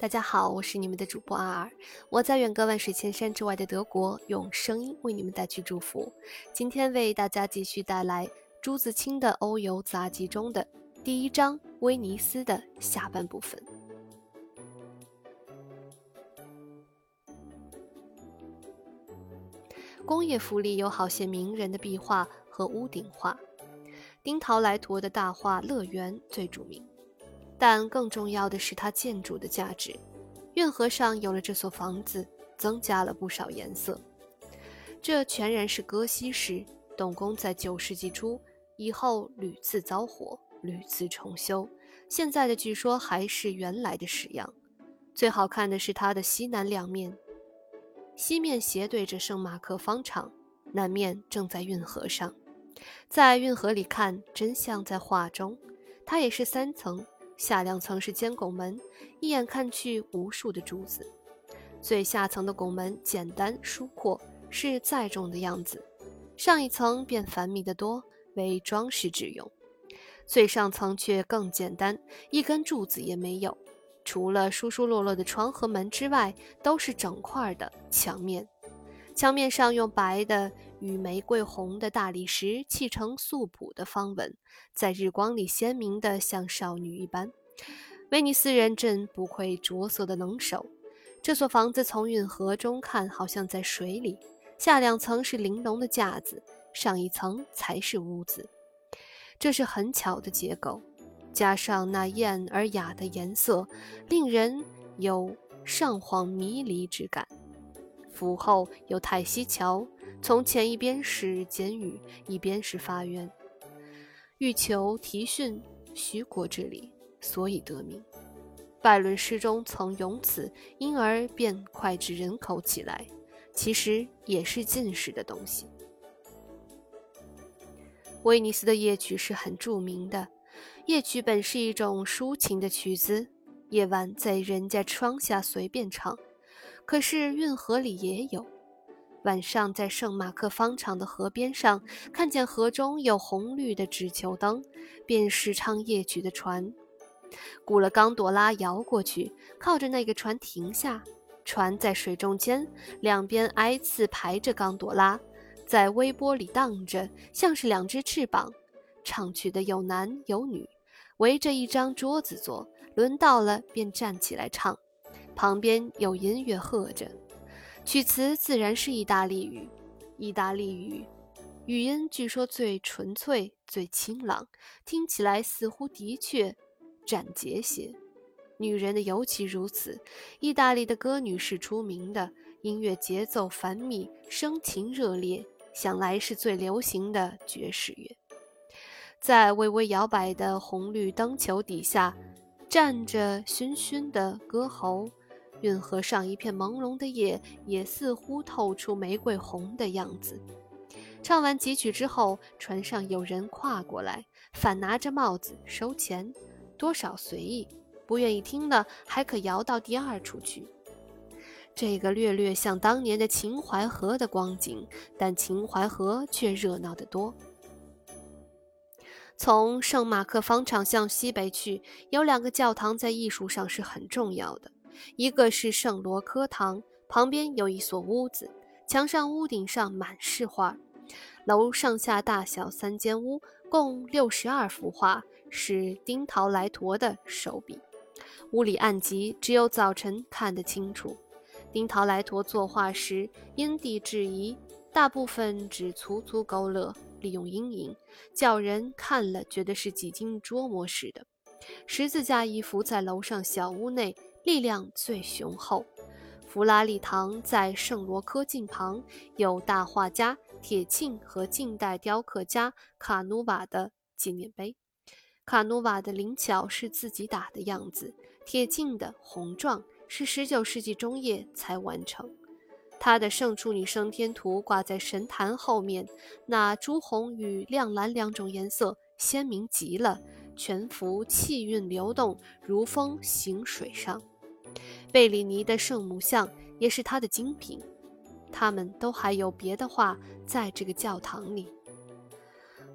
大家好，我是你们的主播阿尔，我在远隔万水千山之外的德国，用声音为你们带去祝福。今天为大家继续带来朱自清的《欧游杂记》中的第一章《威尼斯》的下半部分。工业府里有好些名人的壁画和屋顶画，丁陶莱陀的大画《乐园》最著名。但更重要的是它建筑的价值。运河上有了这所房子，增加了不少颜色。这全然是哥西式，动工在九世纪初，以后屡次遭火，屡次重修。现在的据说还是原来的式样。最好看的是它的西南两面，西面斜对着圣马克方场，南面正在运河上。在运河里看，真像在画中。它也是三层。下两层是尖拱门，一眼看去无数的柱子。最下层的拱门简单疏阔，是载重的样子；上一层便繁密得多，为装饰之用。最上层却更简单，一根柱子也没有，除了疏疏落落的窗和门之外，都是整块的墙面。墙面上用白的与玫瑰红的大理石砌成素朴的方纹，在日光里鲜明的像少女一般。威尼斯人真不愧着色的能手。这所房子从运河中看，好像在水里。下两层是玲珑的架子，上一层才是屋子。这是很巧的结构，加上那艳而雅的颜色，令人有上恍迷离之感。府后有泰西桥，从前一边是监狱，一边是法院。欲求提训徐国之礼，所以得名。拜伦诗中曾咏此，因而便脍炙人口起来。其实也是进士的东西。威尼斯的夜曲是很著名的，夜曲本是一种抒情的曲子，夜晚在人家窗下随便唱。可是运河里也有，晚上在圣马克方场的河边上，看见河中有红绿的纸球灯，便是唱夜曲的船。雇了冈朵拉摇过去，靠着那个船停下，船在水中间，两边挨次排着冈朵拉，在微波里荡着，像是两只翅膀。唱曲的有男有女，围着一张桌子坐，轮到了便站起来唱。旁边有音乐和着，曲词自然是意大利语。意大利语语音据说最纯粹、最清朗，听起来似乎的确斩节些。女人的尤其如此。意大利的歌女是出名的，音乐节奏繁密，声情热烈，想来是最流行的爵士乐。在微微摇摆的红绿灯球底下，站着熏熏的歌喉。运河上一片朦胧的夜，也似乎透出玫瑰红的样子。唱完几曲之后，船上有人跨过来，反拿着帽子收钱，多少随意。不愿意听的，还可摇到第二处去。这个略略像当年的秦淮河的光景，但秦淮河却热闹得多。从圣马克方场向西北去，有两个教堂，在艺术上是很重要的。一个是圣罗科堂，旁边有一所屋子，墙上、屋顶上满是画。楼上下大小三间屋，共六十二幅画，是丁陶莱陀的手笔。屋里暗极，只有早晨看得清楚。丁陶莱陀作画时因地制宜，大部分只粗粗勾勒，利用阴影，叫人看了觉得是几经琢磨似的。十字架一幅在楼上小屋内。力量最雄厚。弗拉利堂在圣罗科近旁，有大画家铁庆和近代雕刻家卡努瓦的纪念碑。卡努瓦的灵巧是自己打的样子，铁庆的宏壮是19世纪中叶才完成。他的圣处女升天图挂在神坛后面，那朱红与亮蓝两种颜色鲜明极了，全幅气韵流动，如风行水上。贝里尼的圣母像也是他的精品，他们都还有别的画在这个教堂里。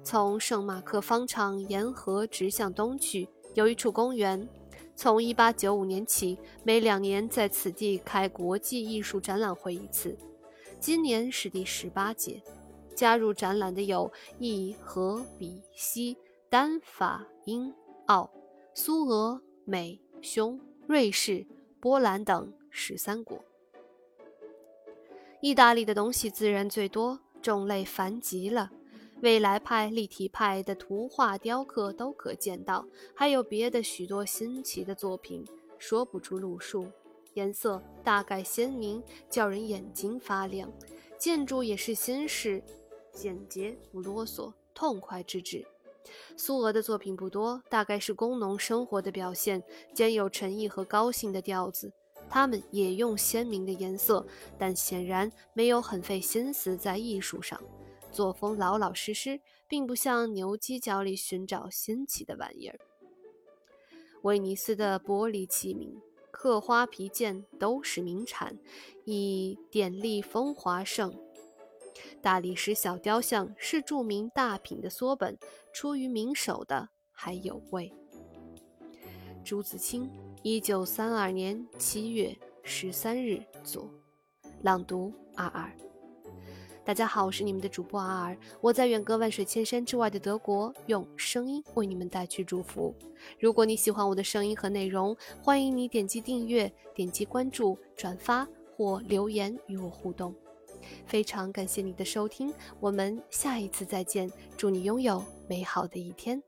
从圣马克方场沿河直向东去，有一处公园，从1895年起，每两年在此地开国际艺术展览会一次，今年是第十八届。加入展览的有意、荷、比、西、丹、法、英、奥、苏俄、美、匈、瑞士、波兰等十三国。意大利的东西自然最多，种类繁极了。未来派、立体派的图画、雕刻都可见到，还有别的许多新奇的作品，说不出路数。颜色大概鲜明，叫人眼睛发亮。建筑也是新式。简洁不啰嗦，痛快之至。苏俄的作品不多，大概是工农生活的表现，兼有诚意和高兴的调子。他们也用鲜明的颜色，但显然没有很费心思在艺术上，作风老老实实，并不像牛犄角里寻找新奇的玩意儿。威尼斯的玻璃器皿、刻花皮件都是名产，以典丽风华盛。大理石小雕像是著名大品的缩本，出于名手的还有位。朱自清，一九三二年七月十三日作。朗读：二二。大家好，我是你们的主播阿尔，我在远隔万水千山之外的德国，用声音为你们带去祝福。如果你喜欢我的声音和内容，欢迎你点击订阅、点击关注、转发或留言与我互动。非常感谢你的收听，我们下一次再见，祝你拥有美好的一天。